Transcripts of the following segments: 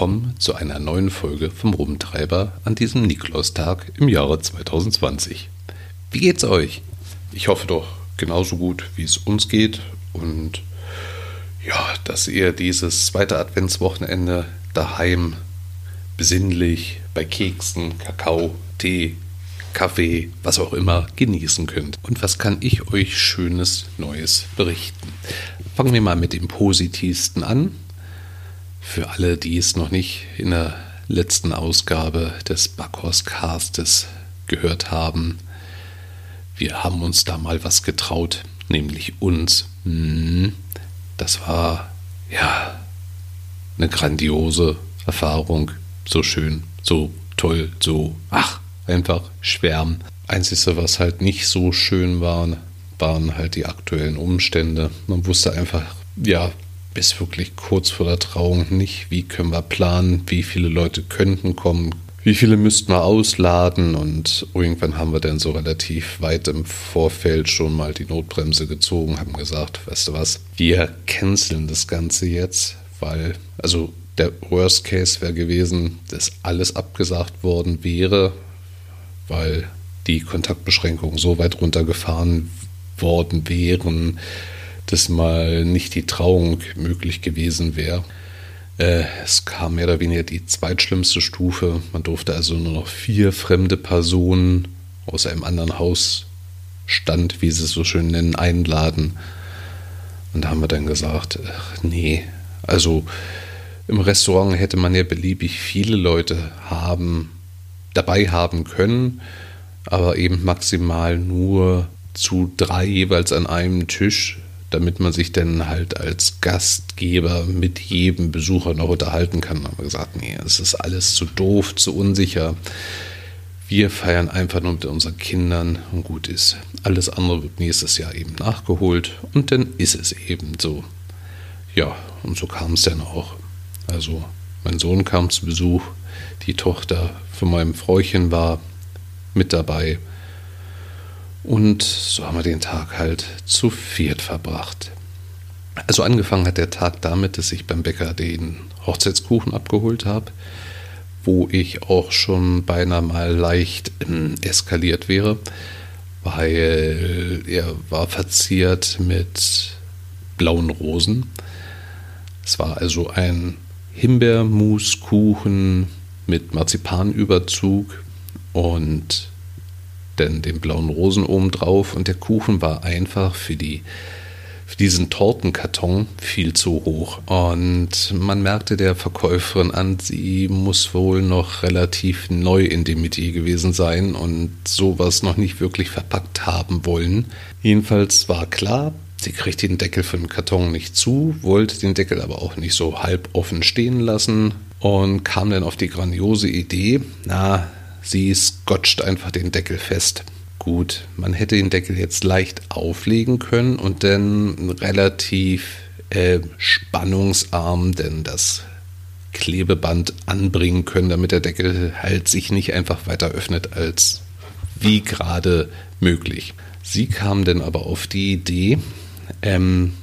willkommen zu einer neuen Folge vom Rumtreiber an diesem Nikolaustag im Jahre 2020. Wie geht's euch? Ich hoffe doch genauso gut, wie es uns geht und ja, dass ihr dieses zweite Adventswochenende daheim besinnlich bei Keksen, Kakao, Tee, Kaffee, was auch immer genießen könnt. Und was kann ich euch Schönes Neues berichten? Fangen wir mal mit dem Positivsten an. Für alle, die es noch nicht in der letzten Ausgabe des Backhorst Castes gehört haben, wir haben uns da mal was getraut, nämlich uns. Hm, das war ja eine grandiose Erfahrung, so schön, so toll, so ach, einfach schwärmen. Einzige, was halt nicht so schön war, waren halt die aktuellen Umstände. Man wusste einfach, ja, bis wirklich kurz vor der Trauung nicht, wie können wir planen, wie viele Leute könnten kommen, wie viele müssten wir ausladen? Und irgendwann haben wir dann so relativ weit im Vorfeld schon mal die Notbremse gezogen, haben gesagt, weißt du was, wir canceln das Ganze jetzt, weil, also der Worst Case wäre gewesen, dass alles abgesagt worden wäre, weil die Kontaktbeschränkungen so weit runtergefahren worden wären, dass mal nicht die Trauung möglich gewesen wäre. Äh, es kam mehr oder weniger die zweitschlimmste Stufe. Man durfte also nur noch vier fremde Personen aus einem anderen Hausstand, wie sie es so schön nennen, einladen. Und da haben wir dann gesagt, ach, nee, also im Restaurant hätte man ja beliebig viele Leute haben, dabei haben können, aber eben maximal nur zu drei jeweils an einem Tisch, damit man sich dann halt als Gastgeber mit jedem Besucher noch unterhalten kann. Haben wir gesagt, nee, es ist alles zu doof, zu unsicher. Wir feiern einfach nur mit unseren Kindern und gut ist. Alles andere wird nächstes Jahr eben nachgeholt und dann ist es eben so. Ja, und so kam es dann auch. Also mein Sohn kam zu Besuch, die Tochter von meinem Fräuchen war mit dabei. Und so haben wir den Tag halt zu viert verbracht. Also angefangen hat der Tag damit, dass ich beim Bäcker den Hochzeitskuchen abgeholt habe, wo ich auch schon beinahe mal leicht ähm, eskaliert wäre, weil er war verziert mit blauen Rosen. Es war also ein Himbeermuskuchen mit Marzipanüberzug und dann den blauen Rosen oben drauf und der Kuchen war einfach für die diesen Tortenkarton viel zu hoch. Und man merkte der Verkäuferin an, sie muss wohl noch relativ neu in dem Metier gewesen sein und sowas noch nicht wirklich verpackt haben wollen. Jedenfalls war klar, Sie kriegt den Deckel für den Karton nicht zu, wollte den Deckel aber auch nicht so halb offen stehen lassen und kam dann auf die grandiose Idee, na, sie scotcht einfach den Deckel fest. Gut, man hätte den Deckel jetzt leicht auflegen können und dann relativ äh, spannungsarm denn das Klebeband anbringen können, damit der Deckel halt sich nicht einfach weiter öffnet als wie gerade möglich. Sie kam dann aber auf die Idee, ähm,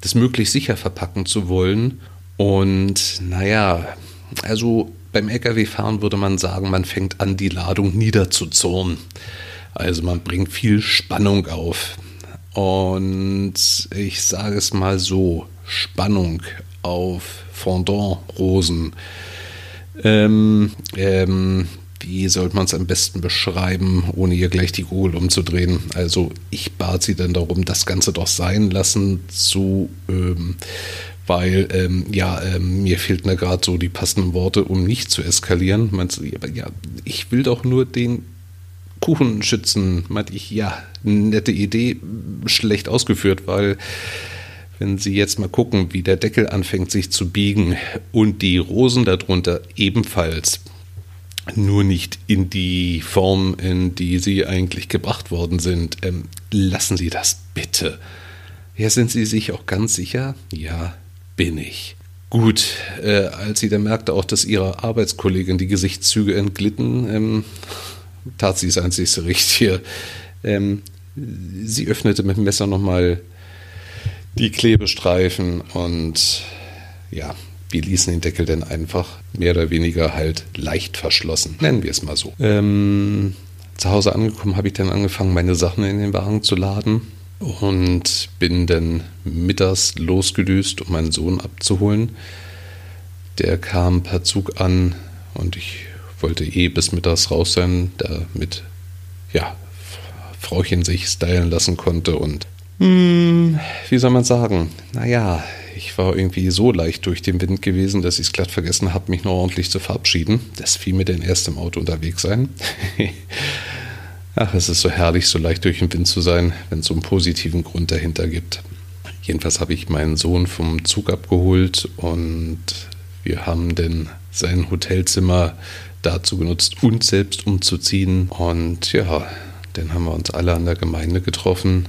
das möglichst sicher verpacken zu wollen. Und naja, also beim Lkw-Fahren würde man sagen, man fängt an, die Ladung niederzuzurren. Also man bringt viel Spannung auf. Und ich sage es mal so, Spannung auf Fondant-Rosen. Ähm, ähm, wie sollte man es am besten beschreiben, ohne ihr gleich die Kugel umzudrehen? Also ich bat sie dann darum, das Ganze doch sein lassen zu, ähm, weil ähm, ja, ähm, mir fehlten da gerade so die passenden Worte, um nicht zu eskalieren. Meinst du, ja, ich will doch nur den Kuchen schützen. Meinte ich, ja, nette Idee, schlecht ausgeführt, weil wenn Sie jetzt mal gucken, wie der Deckel anfängt sich zu biegen und die Rosen darunter ebenfalls, nur nicht in die Form, in die sie eigentlich gebracht worden sind. Ähm, lassen Sie das bitte. Ja, sind Sie sich auch ganz sicher? Ja, bin ich. Gut, äh, als sie dann merkte auch, dass ihrer Arbeitskollegin die Gesichtszüge entglitten, ähm, tat sie das einzigste Richtige. Ähm, sie öffnete mit dem Messer nochmal die Klebestreifen und ja, wir ließen den Deckel dann einfach mehr oder weniger halt leicht verschlossen. Nennen wir es mal so. Ähm, zu Hause angekommen habe ich dann angefangen, meine Sachen in den Wagen zu laden und bin dann mittags losgedüst, um meinen Sohn abzuholen. Der kam per Zug an und ich wollte eh bis mittags raus sein, damit ja, Frauchen sich stylen lassen konnte und hm, wie soll man sagen? Naja, ich war irgendwie so leicht durch den Wind gewesen, dass ich es glatt vergessen habe, mich noch ordentlich zu verabschieden. Das fiel mir denn erst im Auto unterwegs sein. Ach, es ist so herrlich, so leicht durch den Wind zu sein, wenn es so einen positiven Grund dahinter gibt. Jedenfalls habe ich meinen Sohn vom Zug abgeholt und wir haben dann sein Hotelzimmer dazu genutzt, uns selbst umzuziehen. Und ja, dann haben wir uns alle an der Gemeinde getroffen.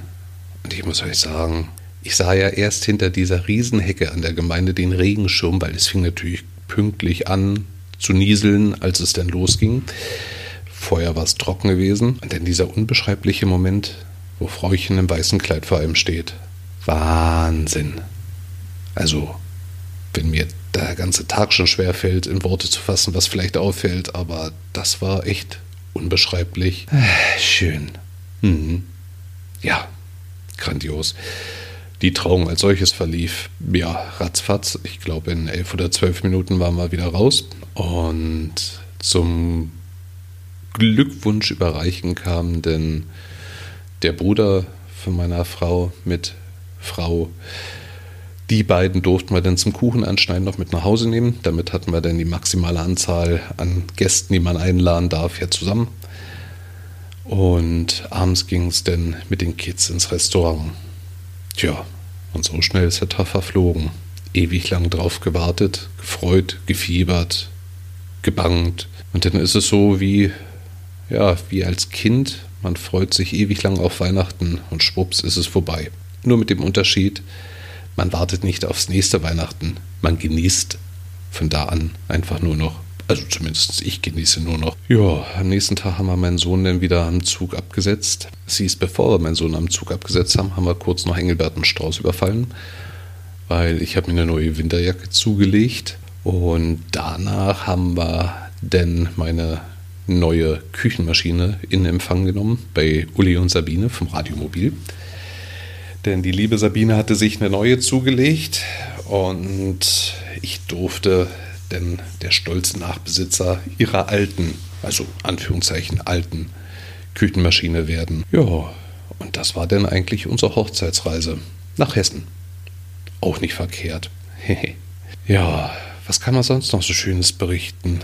Und ich muss euch sagen, ich sah ja erst hinter dieser Riesenhecke an der Gemeinde den Regenschirm, weil es fing natürlich pünktlich an zu nieseln, als es dann losging. Vorher war es trocken gewesen. Und dann dieser unbeschreibliche Moment, wo Frauchen im weißen Kleid vor einem steht. Wahnsinn. Also, wenn mir der ganze Tag schon schwer fällt, in Worte zu fassen, was vielleicht auffällt, aber das war echt unbeschreiblich. Schön. Mhm. Ja, grandios. Die Trauung als solches verlief, ja, ratzfatz. Ich glaube, in elf oder zwölf Minuten waren wir wieder raus. Und zum Glückwunsch überreichen kam denn der Bruder von meiner Frau mit Frau. Die beiden durften wir dann zum Kuchen anschneiden noch mit nach Hause nehmen. Damit hatten wir dann die maximale Anzahl an Gästen, die man einladen darf, ja zusammen. Und abends ging es dann mit den Kids ins Restaurant. Tja, und so schnell ist der Tag verflogen. Ewig lang drauf gewartet, gefreut, gefiebert, gebangt. Und dann ist es so wie, ja, wie als Kind. Man freut sich ewig lang auf Weihnachten und schwupps ist es vorbei. Nur mit dem Unterschied, man wartet nicht aufs nächste Weihnachten. Man genießt von da an einfach nur noch also zumindest ich genieße nur noch. Ja, am nächsten Tag haben wir meinen Sohn dann wieder am Zug abgesetzt. Es hieß, bevor wir meinen Sohn am Zug abgesetzt haben, haben wir kurz noch Engelbert und Strauß überfallen, weil ich habe mir eine neue Winterjacke zugelegt. Und danach haben wir dann meine neue Küchenmaschine in Empfang genommen bei Uli und Sabine vom Radiomobil. Denn die liebe Sabine hatte sich eine neue zugelegt und ich durfte denn der stolze Nachbesitzer ihrer alten, also Anführungszeichen alten Küchenmaschine werden. Ja, und das war dann eigentlich unsere Hochzeitsreise nach Hessen. Auch nicht verkehrt. ja, was kann man sonst noch so Schönes berichten?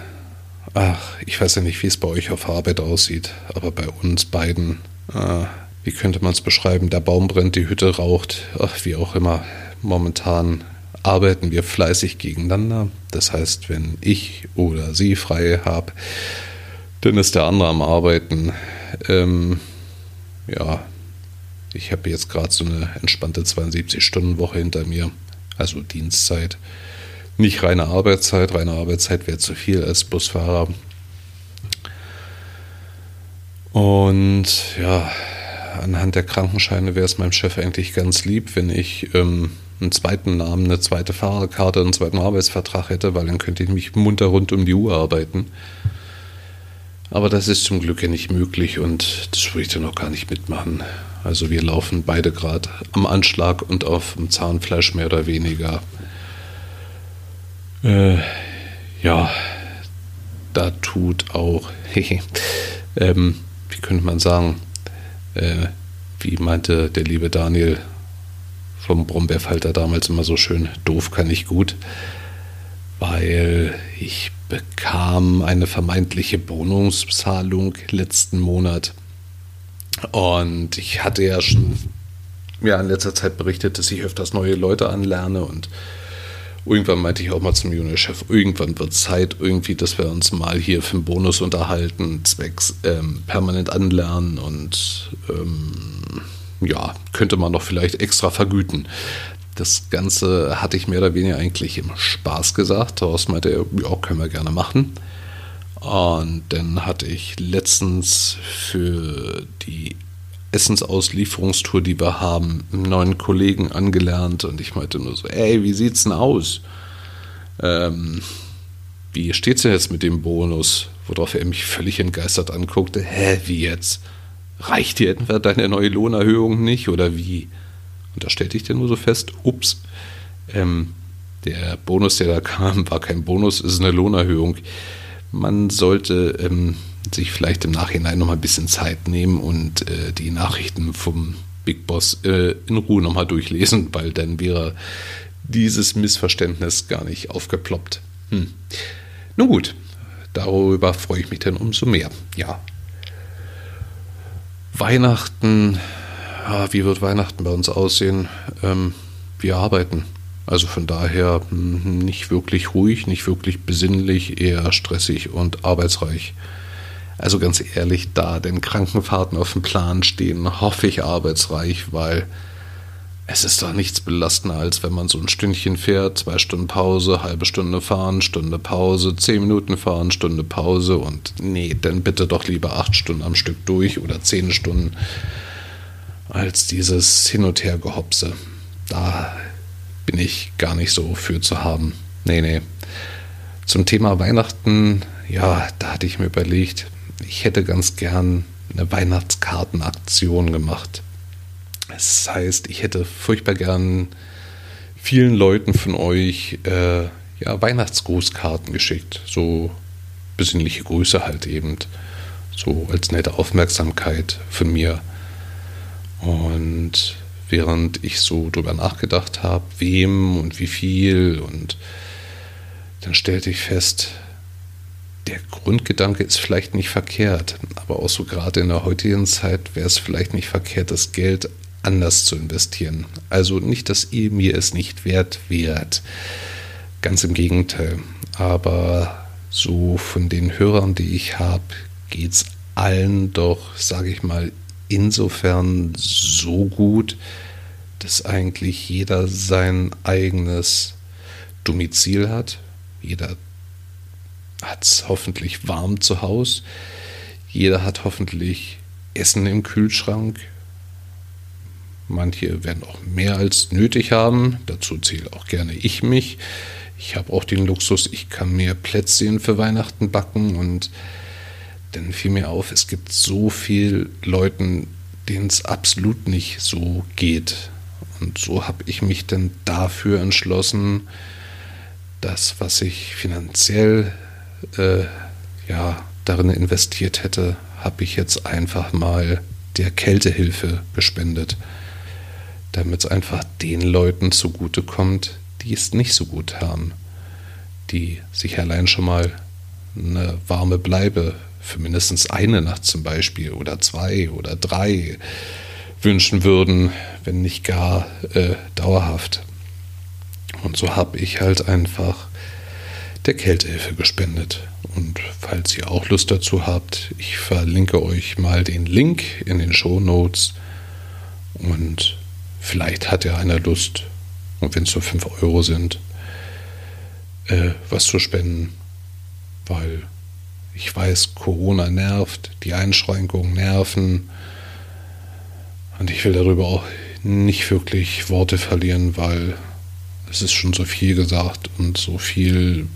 Ach, ich weiß ja nicht, wie es bei euch auf Arbeit aussieht, aber bei uns beiden, äh, wie könnte man es beschreiben? Der Baum brennt, die Hütte raucht, ach, wie auch immer. Momentan arbeiten wir fleißig gegeneinander. Das heißt, wenn ich oder sie frei habe, dann ist der andere am Arbeiten. Ähm, ja, ich habe jetzt gerade so eine entspannte 72-Stunden-Woche hinter mir, also Dienstzeit. Nicht reine Arbeitszeit, reine Arbeitszeit wäre zu viel als Busfahrer. Und ja, anhand der Krankenscheine wäre es meinem Chef eigentlich ganz lieb, wenn ich ähm, einen zweiten Namen, eine zweite Fahrerkarte, einen zweiten Arbeitsvertrag hätte, weil dann könnte ich mich munter rund um die Uhr arbeiten. Aber das ist zum Glück ja nicht möglich und das würde ich dann auch gar nicht mitmachen. Also wir laufen beide gerade am Anschlag und auf dem Zahnfleisch mehr oder weniger. Äh, ja, da tut auch, ähm, wie könnte man sagen, äh, wie meinte der liebe Daniel, vom Brombeerfalter damals immer so schön, doof kann ich gut, weil ich bekam eine vermeintliche Bonuszahlung letzten Monat. Und ich hatte ja schon ja, in letzter Zeit berichtet, dass ich öfters neue Leute anlerne und irgendwann meinte ich auch mal zum Juniorchef, irgendwann wird Zeit irgendwie, dass wir uns mal hier für einen Bonus unterhalten, zwecks ähm, permanent anlernen und ähm, ja, könnte man doch vielleicht extra vergüten. Das Ganze hatte ich mehr oder weniger eigentlich im Spaß gesagt. Daraus meinte er, ja, können wir gerne machen. Und dann hatte ich letztens für die Essensauslieferungstour, die wir haben, einen neuen Kollegen angelernt und ich meinte nur so, ey, wie sieht's denn aus? Ähm, wie steht's denn jetzt mit dem Bonus? Worauf er mich völlig entgeistert anguckte. Hä, wie jetzt? Reicht dir etwa deine neue Lohnerhöhung nicht oder wie? Und da stellte ich dann nur so fest, ups, ähm, der Bonus, der da kam, war kein Bonus, ist eine Lohnerhöhung. Man sollte ähm, sich vielleicht im Nachhinein noch mal ein bisschen Zeit nehmen und äh, die Nachrichten vom Big Boss äh, in Ruhe noch mal durchlesen, weil dann wäre dieses Missverständnis gar nicht aufgeploppt. Hm. Nun gut, darüber freue ich mich dann umso mehr. Ja. Weihnachten, ja, wie wird Weihnachten bei uns aussehen? Ähm, wir arbeiten. Also von daher hm, nicht wirklich ruhig, nicht wirklich besinnlich, eher stressig und arbeitsreich. Also ganz ehrlich, da denn Krankenfahrten auf dem Plan stehen, hoffe ich arbeitsreich, weil es ist doch nichts belastender, als wenn man so ein Stündchen fährt, zwei Stunden Pause, halbe Stunde fahren, Stunde Pause, zehn Minuten fahren, Stunde Pause und nee, dann bitte doch lieber acht Stunden am Stück durch oder zehn Stunden als dieses Hin- und Her-Gehopse. Da bin ich gar nicht so für zu haben. Nee, nee. Zum Thema Weihnachten, ja, da hatte ich mir überlegt, ich hätte ganz gern eine Weihnachtskartenaktion gemacht. Das heißt, ich hätte furchtbar gern vielen Leuten von euch äh, ja, Weihnachtsgrußkarten geschickt. So besinnliche Grüße halt eben. So als nette Aufmerksamkeit von mir. Und während ich so drüber nachgedacht habe, wem und wie viel, und dann stellte ich fest, der Grundgedanke ist vielleicht nicht verkehrt, aber auch so gerade in der heutigen Zeit wäre es vielleicht nicht verkehrt, das Geld anders zu investieren. Also nicht, dass ihr mir es nicht wert wärt. Ganz im Gegenteil. Aber so von den Hörern, die ich habe, geht es allen doch, sage ich mal, insofern so gut, dass eigentlich jeder sein eigenes Domizil hat. Jeder hat es hoffentlich warm zu Hause. Jeder hat hoffentlich Essen im Kühlschrank. Manche werden auch mehr als nötig haben. Dazu zähle auch gerne ich mich. Ich habe auch den Luxus, ich kann mir Plätzchen für Weihnachten backen und dann fiel mir auf, es gibt so viele Leuten, denen es absolut nicht so geht. Und so habe ich mich dann dafür entschlossen, das, was ich finanziell äh, ja, darin investiert hätte, habe ich jetzt einfach mal der Kältehilfe gespendet damit es einfach den Leuten zugutekommt, die es nicht so gut haben, die sich allein schon mal eine warme Bleibe für mindestens eine Nacht zum Beispiel oder zwei oder drei wünschen würden, wenn nicht gar äh, dauerhaft. Und so habe ich halt einfach der Kältehilfe gespendet. Und falls ihr auch Lust dazu habt, ich verlinke euch mal den Link in den Show Notes. Und Vielleicht hat ja einer Lust, und wenn es nur 5 Euro sind, äh, was zu spenden, weil ich weiß, Corona nervt, die Einschränkungen nerven. Und ich will darüber auch nicht wirklich Worte verlieren, weil es ist schon so viel gesagt und so viel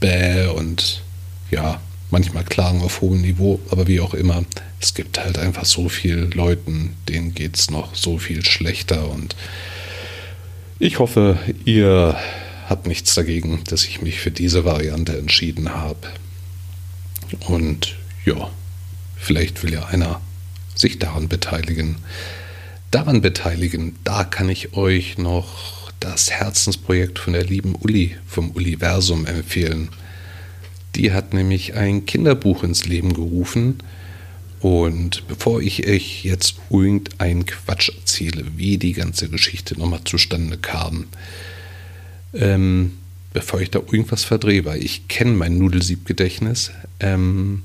Bäh und ja, manchmal Klagen auf hohem Niveau, aber wie auch immer, es gibt halt einfach so viele Leuten, denen geht es noch so viel schlechter und ich hoffe, ihr habt nichts dagegen, dass ich mich für diese Variante entschieden habe. Und ja, vielleicht will ja einer sich daran beteiligen. Daran beteiligen, da kann ich euch noch das Herzensprojekt von der lieben Uli vom Universum empfehlen. Die hat nämlich ein Kinderbuch ins Leben gerufen. Und bevor ich euch jetzt irgendeinen Quatsch erzähle, wie die ganze Geschichte nochmal zustande kam, ähm, bevor ich da irgendwas verdrehe, weil ich kenne mein Nudelsiebgedächtnis. Ähm,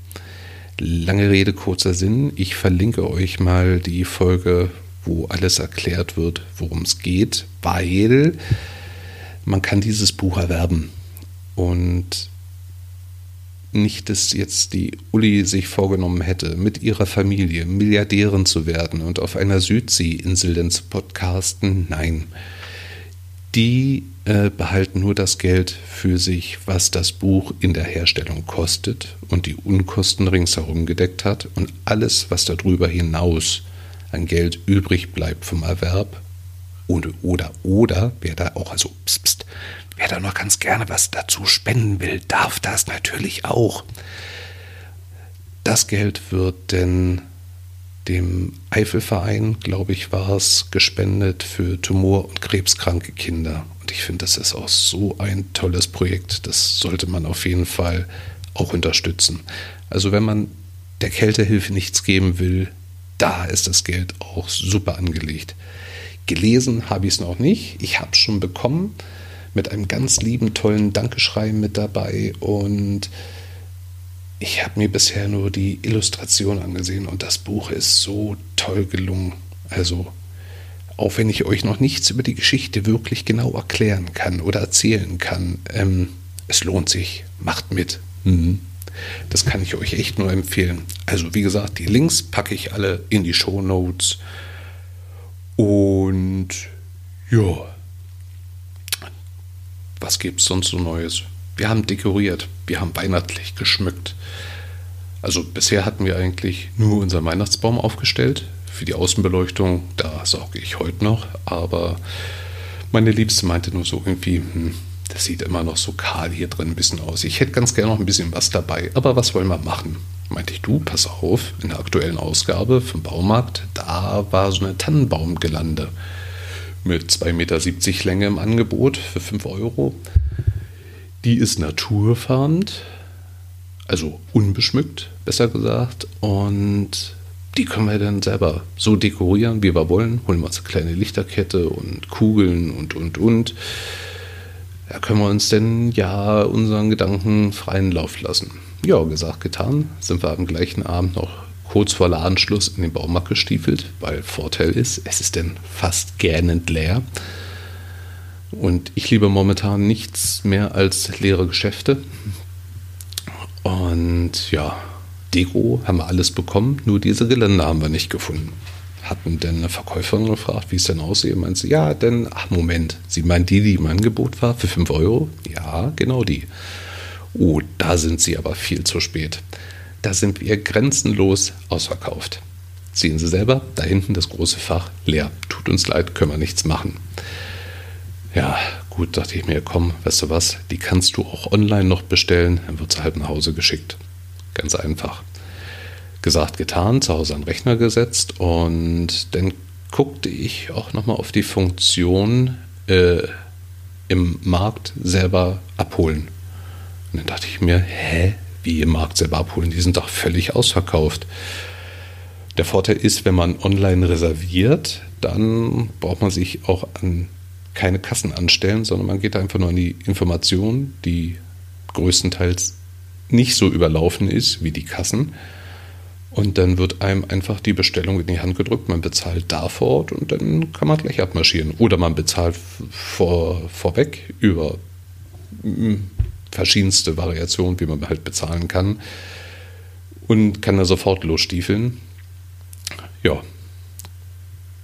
lange Rede, kurzer Sinn. Ich verlinke euch mal die Folge, wo alles erklärt wird, worum es geht, weil man kann dieses Buch erwerben. Und nicht, dass jetzt die Uli sich vorgenommen hätte, mit ihrer Familie Milliardärin zu werden und auf einer Südseeinsel denn zu podcasten. Nein. Die äh, behalten nur das Geld für sich, was das Buch in der Herstellung kostet und die Unkosten ringsherum gedeckt hat. Und alles, was darüber hinaus an Geld übrig bleibt vom Erwerb, oder, oder, oder, wer da auch, also, pst, pst, wer da noch ganz gerne was dazu spenden will, darf das natürlich auch. Das Geld wird denn dem Eifelverein, glaube ich, war es, gespendet für Tumor- und krebskranke Kinder. Und ich finde, das ist auch so ein tolles Projekt. Das sollte man auf jeden Fall auch unterstützen. Also wenn man der Kältehilfe nichts geben will, da ist das Geld auch super angelegt. Gelesen habe ich es noch nicht. Ich habe es schon bekommen mit einem ganz lieben, tollen Dankeschreiben mit dabei und ich habe mir bisher nur die Illustration angesehen und das Buch ist so toll gelungen. Also auch wenn ich euch noch nichts über die Geschichte wirklich genau erklären kann oder erzählen kann, ähm, es lohnt sich, macht mit. Mhm. Das kann ich euch echt nur empfehlen. Also wie gesagt, die Links packe ich alle in die Show Notes. Und ja, was gibt es sonst so Neues? Wir haben dekoriert, wir haben weihnachtlich geschmückt. Also bisher hatten wir eigentlich nur unseren Weihnachtsbaum aufgestellt für die Außenbeleuchtung, da sorge ich heute noch. Aber meine Liebste meinte nur so irgendwie, hm, das sieht immer noch so kahl hier drin ein bisschen aus. Ich hätte ganz gerne noch ein bisschen was dabei. Aber was wollen wir machen? Meinte ich, du, pass auf, in der aktuellen Ausgabe vom Baumarkt, da war so eine Tannenbaumgelande mit 2,70 Meter Länge im Angebot für 5 Euro. Die ist naturfarmend, also unbeschmückt, besser gesagt. Und die können wir dann selber so dekorieren, wie wir wollen. Holen wir uns eine kleine Lichterkette und Kugeln und, und, und. Da können wir uns denn ja unseren Gedanken freien Lauf lassen. Ja, gesagt, getan. Sind wir am gleichen Abend noch kurz vor Ladenschluss in den Baumarkt gestiefelt, weil Vorteil ist, es ist denn fast gähnend leer. Und ich liebe momentan nichts mehr als leere Geschäfte. Und ja, Deko haben wir alles bekommen, nur diese Geländer haben wir nicht gefunden. Hatten denn eine Verkäuferin gefragt, wie es denn aussehe. Meint sie, ja, denn, ach Moment, Sie meinen die, die im Angebot war, für 5 Euro? Ja, genau die. Oh, da sind Sie aber viel zu spät. Da sind wir grenzenlos ausverkauft. Sehen Sie selber, da hinten das große Fach leer. Tut uns leid, können wir nichts machen. Ja, gut, dachte ich mir, komm, weißt du was, die kannst du auch online noch bestellen, dann wird sie halt nach Hause geschickt. Ganz einfach. Gesagt, getan, zu Hause an den Rechner gesetzt und dann guckte ich auch nochmal auf die Funktion äh, im Markt selber abholen. Und dann dachte ich mir, hä, wie im Markt selber abholen? Die sind doch völlig ausverkauft. Der Vorteil ist, wenn man online reserviert, dann braucht man sich auch an keine Kassen anstellen, sondern man geht einfach nur an die Informationen, die größtenteils nicht so überlaufen ist wie die Kassen. Und dann wird einem einfach die Bestellung in die Hand gedrückt, man bezahlt da vor Ort und dann kann man gleich abmarschieren. Oder man bezahlt vor, vorweg über hm, verschiedenste Variationen, wie man halt bezahlen kann und kann da sofort losstiefeln. Ja,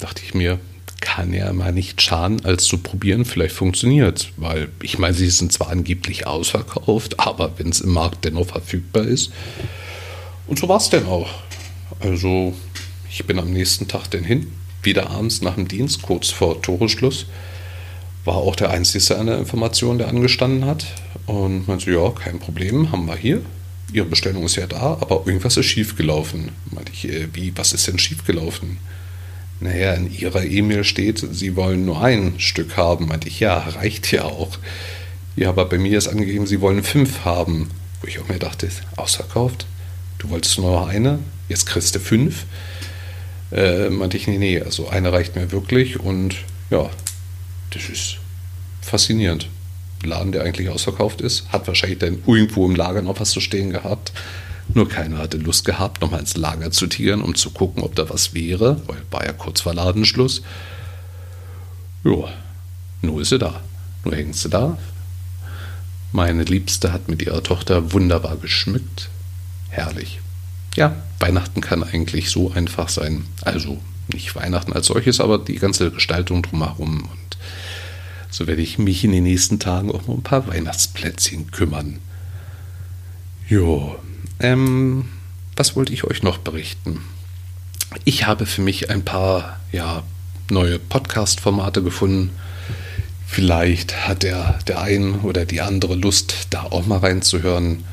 dachte ich mir, kann ja mal nicht schaden, als zu probieren. Vielleicht funktioniert Weil ich meine, sie sind zwar angeblich ausverkauft, aber wenn es im Markt dennoch verfügbar ist. Und so war es denn auch. Also, ich bin am nächsten Tag denn hin, wieder abends nach dem Dienst, kurz vor Toreschluss. War auch der Einzige an der Information, der angestanden hat. Und meinte, ja, kein Problem, haben wir hier. Ihre Bestellung ist ja da, aber irgendwas ist schiefgelaufen. Meinte ich, äh, wie, was ist denn schiefgelaufen? Naja, in Ihrer E-Mail steht, Sie wollen nur ein Stück haben. Meinte ich, ja, reicht ja auch. Ja, aber bei mir ist angegeben, Sie wollen fünf haben. Wo ich auch mir dachte, ausverkauft? Du wolltest nur eine, jetzt kriegst du fünf. Äh, meinte ich, nee, nee, also eine reicht mir wirklich und ja, das ist faszinierend. Laden, der eigentlich ausverkauft ist, hat wahrscheinlich dann irgendwo im Lager noch was zu stehen gehabt. Nur keiner hatte Lust gehabt, nochmal ins Lager zu tieren, um zu gucken, ob da was wäre, weil war ja kurz vor Ladenschluss. Ja, nur ist sie da. Nur hängt sie da. Meine Liebste hat mit ihrer Tochter wunderbar geschmückt. Herrlich. Ja, Weihnachten kann eigentlich so einfach sein. Also nicht Weihnachten als solches, aber die ganze Gestaltung drumherum und so werde ich mich in den nächsten Tagen auch um ein paar Weihnachtsplätzchen kümmern. Jo, ähm, was wollte ich euch noch berichten? Ich habe für mich ein paar ja, neue Podcast-Formate gefunden. Vielleicht hat der, der ein oder die andere Lust, da auch mal reinzuhören.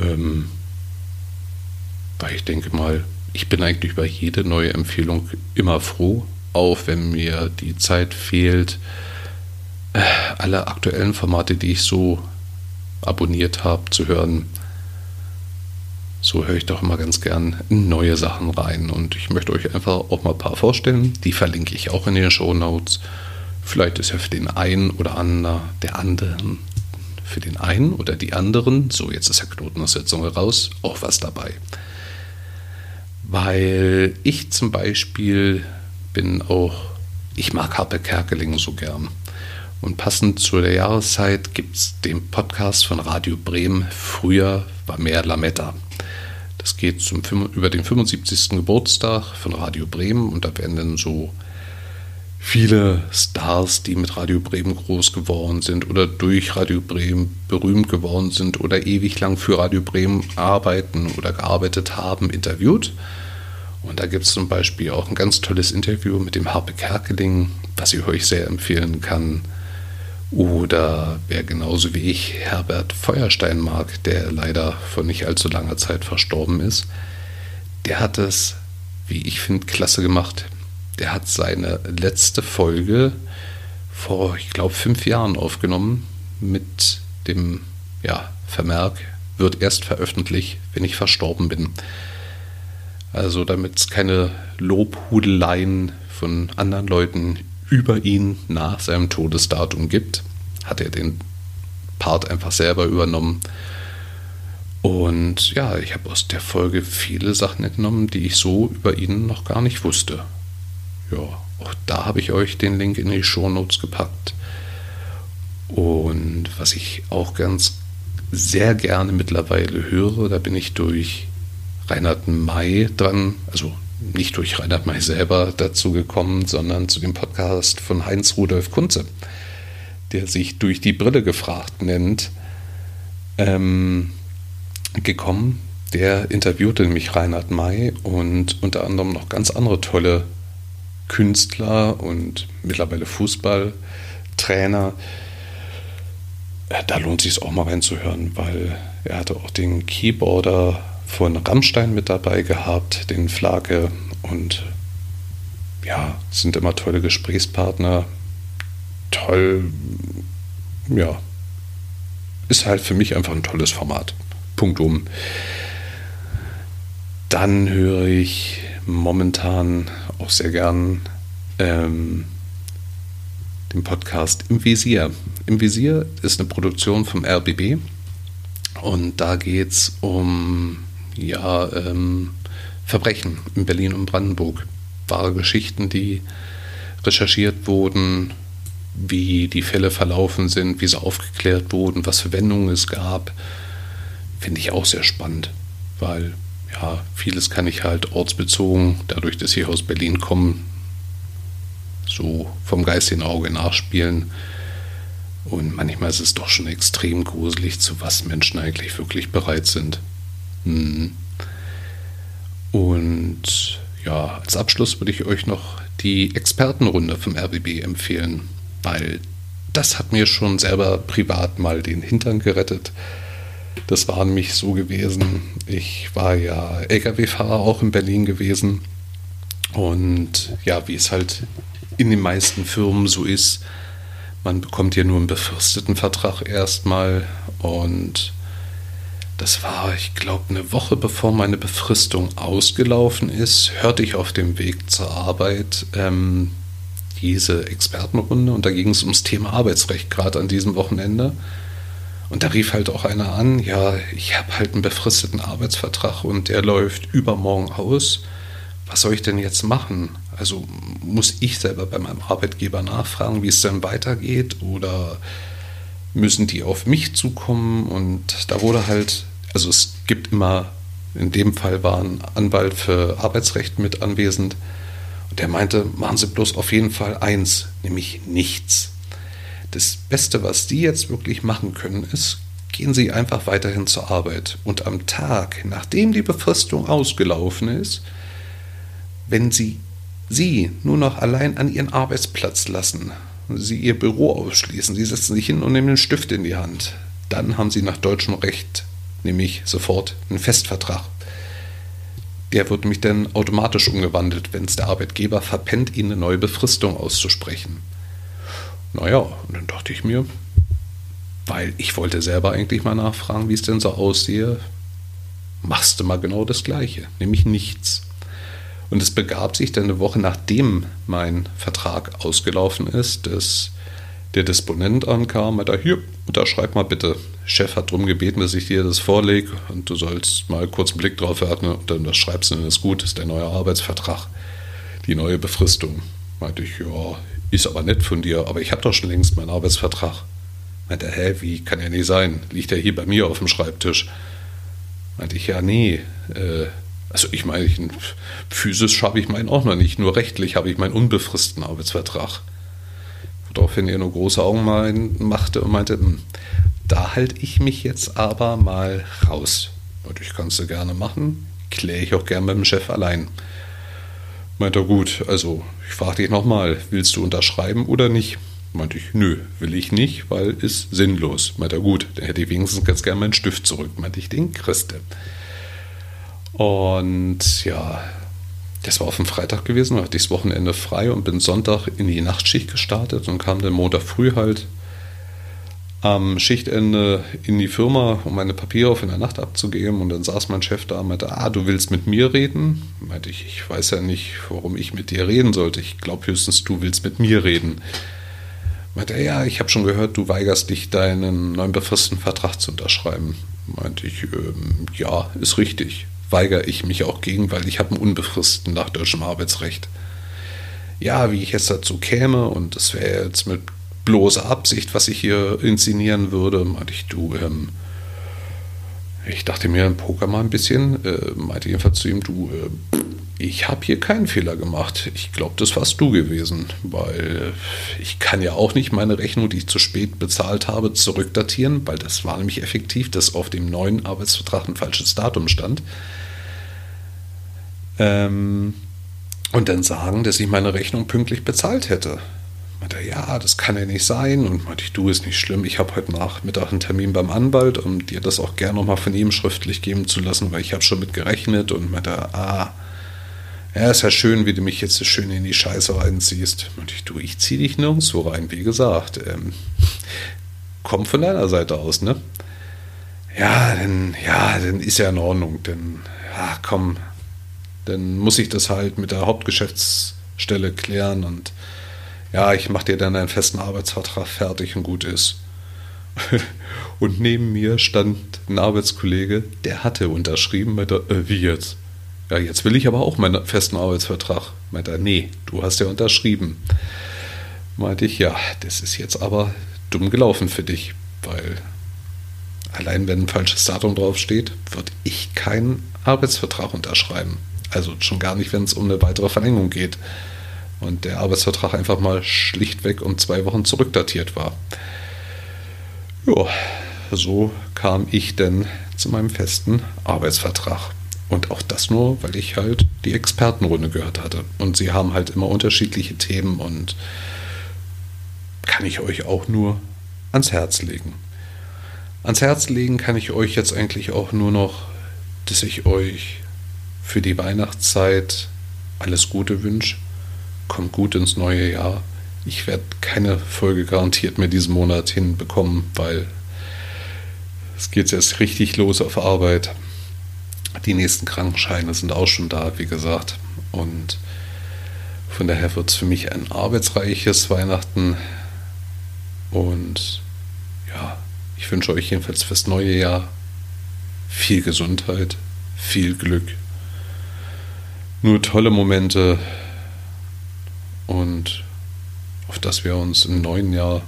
Ähm, weil ich denke mal, ich bin eigentlich über jede neue Empfehlung immer froh, auch wenn mir die Zeit fehlt, äh, alle aktuellen Formate, die ich so abonniert habe, zu hören. So höre ich doch immer ganz gern neue Sachen rein. Und ich möchte euch einfach auch mal ein paar vorstellen. Die verlinke ich auch in den Show Notes. Vielleicht ist ja für den einen oder anderen, der anderen, für den einen oder die anderen, so jetzt ist der Knoten aus der Zunge raus, auch was dabei. Weil ich zum Beispiel bin auch, ich mag Harpe Kerkeling so gern. Und passend zu der Jahreszeit gibt es den Podcast von Radio Bremen. Früher war mehr Lametta. Das geht zum, über den 75. Geburtstag von Radio Bremen und da werden dann so viele Stars, die mit Radio Bremen groß geworden sind oder durch Radio Bremen berühmt geworden sind oder ewig lang für Radio Bremen arbeiten oder gearbeitet haben, interviewt. Und da gibt es zum Beispiel auch ein ganz tolles Interview mit dem Harpe Kerkeling, was ich euch sehr empfehlen kann. Oder wer genauso wie ich Herbert Feuerstein mag, der leider vor nicht allzu langer Zeit verstorben ist, der hat es, wie ich finde, klasse gemacht. Der hat seine letzte Folge vor, ich glaube, fünf Jahren aufgenommen mit dem ja, Vermerk, wird erst veröffentlicht, wenn ich verstorben bin. Also damit es keine Lobhudeleien von anderen Leuten über ihn nach seinem Todesdatum gibt, hat er den Part einfach selber übernommen. Und ja, ich habe aus der Folge viele Sachen entnommen, die ich so über ihn noch gar nicht wusste. Ja, auch da habe ich euch den Link in die Show Notes gepackt. Und was ich auch ganz sehr gerne mittlerweile höre, da bin ich durch Reinhard May dran, also nicht durch Reinhard May selber dazu gekommen, sondern zu dem Podcast von Heinz Rudolf Kunze, der sich durch die Brille gefragt nennt, ähm, gekommen. Der interviewte nämlich Reinhard May und unter anderem noch ganz andere tolle Künstler und mittlerweile Fußballtrainer. Äh, da lohnt es sich auch mal reinzuhören, weil er hatte auch den Keyboarder von Rammstein mit dabei gehabt, den Flake und ja, sind immer tolle Gesprächspartner. Toll, ja, ist halt für mich einfach ein tolles Format. Punkt um. Dann höre ich momentan auch sehr gern ähm, den Podcast Im Visier. Im Visier ist eine Produktion vom RBB und da geht es um ja, ähm, Verbrechen in Berlin und Brandenburg. Wahre Geschichten, die recherchiert wurden, wie die Fälle verlaufen sind, wie sie aufgeklärt wurden, was für Wendungen es gab, finde ich auch sehr spannend, weil ja, vieles kann ich halt ortsbezogen, dadurch, dass ich aus Berlin komme, so vom geistigen Auge nachspielen. Und manchmal ist es doch schon extrem gruselig, zu was Menschen eigentlich wirklich bereit sind. Hm. Und ja, als Abschluss würde ich euch noch die Expertenrunde vom RBB empfehlen, weil das hat mir schon selber privat mal den Hintern gerettet. Das war nämlich so gewesen. Ich war ja Lkw-Fahrer auch in Berlin gewesen. Und ja, wie es halt in den meisten Firmen so ist, man bekommt ja nur einen befristeten Vertrag erstmal und das war, ich glaube, eine Woche bevor meine Befristung ausgelaufen ist, hörte ich auf dem Weg zur Arbeit ähm, diese Expertenrunde und da ging es ums Thema Arbeitsrecht gerade an diesem Wochenende. Und da rief halt auch einer an, ja, ich habe halt einen befristeten Arbeitsvertrag und der läuft übermorgen aus. Was soll ich denn jetzt machen? Also muss ich selber bei meinem Arbeitgeber nachfragen, wie es denn weitergeht oder müssen die auf mich zukommen und da wurde halt, also es gibt immer, in dem Fall war ein Anwalt für Arbeitsrecht mit anwesend und der meinte, machen Sie bloß auf jeden Fall eins, nämlich nichts. Das Beste, was Sie jetzt wirklich machen können, ist, gehen Sie einfach weiterhin zur Arbeit. Und am Tag, nachdem die Befristung ausgelaufen ist, wenn Sie Sie nur noch allein an Ihren Arbeitsplatz lassen, Sie Ihr Büro ausschließen, Sie setzen sich hin und nehmen den Stift in die Hand, dann haben Sie nach deutschem Recht nämlich sofort einen Festvertrag. Der wird nämlich dann automatisch umgewandelt, wenn es der Arbeitgeber verpennt, Ihnen eine neue Befristung auszusprechen. Naja, und dann dachte ich mir, weil ich wollte selber eigentlich mal nachfragen, wie es denn so aussehe, machst du mal genau das Gleiche, nämlich nichts. Und es begab sich dann eine Woche nachdem mein Vertrag ausgelaufen ist, dass der Disponent ankam, und da hier, unterschreib mal bitte. Chef hat darum gebeten, dass ich dir das vorlege und du sollst mal kurz einen Blick drauf werfen und dann das schreibst du, dann ist gut, ist der neue Arbeitsvertrag, die neue Befristung. Meinte ich, ja, ist aber nett von dir, aber ich habe doch schon längst meinen Arbeitsvertrag. Meinte er, hä, wie kann ja nicht sein? Liegt er hier bei mir auf dem Schreibtisch? Meinte ich, ja, nee. Äh, also ich meine, physisch habe ich meinen auch noch nicht, nur rechtlich habe ich meinen unbefristeten Arbeitsvertrag. Woraufhin er nur große Augen machte und meinte, hm, da halte ich mich jetzt aber mal raus. Und ich kann es gerne machen, kläre ich auch gerne mit dem Chef allein. Meinte er, gut, also ich frage dich nochmal, willst du unterschreiben oder nicht? Meinte ich, nö, will ich nicht, weil ist sinnlos. Meinte er, gut, dann hätte ich wenigstens ganz gerne meinen Stift zurück. Meinte ich, den kriegste. Und ja, das war auf dem Freitag gewesen, hatte ich das Wochenende frei und bin Sonntag in die Nachtschicht gestartet und kam dann Montag früh halt am Schichtende in die Firma, um meine Papiere auf in der Nacht abzugeben. Und dann saß mein Chef da und meinte, ah, du willst mit mir reden? Meinte ich, ich weiß ja nicht, warum ich mit dir reden sollte. Ich glaube höchstens, du willst mit mir reden. Meinte er, ja, ich habe schon gehört, du weigerst dich, deinen neuen befristeten Vertrag zu unterschreiben. Meinte ich, ähm, ja, ist richtig. Weigere ich mich auch gegen, weil ich habe einen unbefristeten nach deutschem Arbeitsrecht. Ja, wie ich jetzt dazu käme und das wäre jetzt mit bloße Absicht, was ich hier inszenieren würde. Meinte ich, du, ähm, ich dachte mir, Poker mal ein bisschen. Äh, meinte jedenfalls zu ihm, du, äh, ich habe hier keinen Fehler gemacht. Ich glaube, das warst du gewesen, weil ich kann ja auch nicht meine Rechnung, die ich zu spät bezahlt habe, zurückdatieren, weil das war nämlich effektiv, dass auf dem neuen Arbeitsvertrag ein falsches Datum stand. Ähm, und dann sagen, dass ich meine Rechnung pünktlich bezahlt hätte. Meinte er, ja, das kann ja nicht sein. Und meinte ich, du, ist nicht schlimm. Ich habe heute Nachmittag einen Termin beim Anwalt, um dir das auch gerne nochmal von ihm schriftlich geben zu lassen, weil ich habe schon mit gerechnet. Und meinte er, ah, ja, ist ja schön, wie du mich jetzt so schön in die Scheiße reinziehst. Meinte ich, du, ich zieh dich nirgendwo rein, wie gesagt. Ähm, komm von deiner Seite aus, ne? Ja, dann, ja, dann ist ja in Ordnung. Dann, ja, komm, dann muss ich das halt mit der Hauptgeschäftsstelle klären und ja, ich mache dir dann einen festen Arbeitsvertrag fertig und gut ist. und neben mir stand ein Arbeitskollege, der hatte unterschrieben, meinte, äh, wie jetzt? Ja, jetzt will ich aber auch meinen festen Arbeitsvertrag. Meinte er, nee, du hast ja unterschrieben. Meinte ich, ja, das ist jetzt aber dumm gelaufen für dich, weil allein wenn ein falsches Datum draufsteht, würde ich keinen Arbeitsvertrag unterschreiben. Also schon gar nicht, wenn es um eine weitere Verlängerung geht und der Arbeitsvertrag einfach mal schlichtweg um zwei Wochen zurückdatiert war. Ja, so kam ich denn zu meinem festen Arbeitsvertrag. Und auch das nur, weil ich halt die Expertenrunde gehört hatte. Und sie haben halt immer unterschiedliche Themen und kann ich euch auch nur ans Herz legen. Ans Herz legen kann ich euch jetzt eigentlich auch nur noch, dass ich euch für die Weihnachtszeit alles Gute wünsche kommt gut ins neue Jahr. Ich werde keine Folge garantiert mehr diesen Monat hinbekommen, weil es geht jetzt richtig los auf Arbeit. Die nächsten Krankenscheine sind auch schon da, wie gesagt. Und von daher wird es für mich ein arbeitsreiches Weihnachten. Und ja, ich wünsche euch jedenfalls fürs neue Jahr viel Gesundheit, viel Glück, nur tolle Momente, und auf das wir uns im neuen Jahr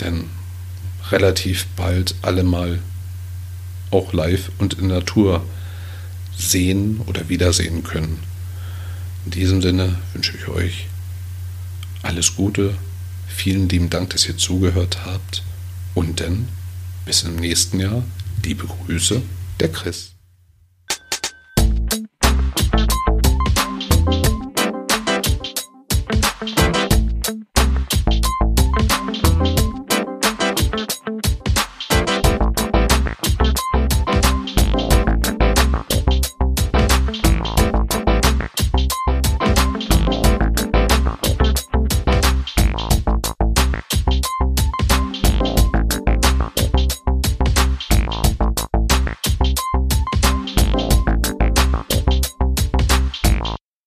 denn relativ bald alle mal auch live und in Natur sehen oder wiedersehen können. In diesem Sinne wünsche ich euch alles Gute, Vielen lieben Dank, dass ihr zugehört habt. Und dann bis im nächsten Jahr. Liebe Grüße, der Chris.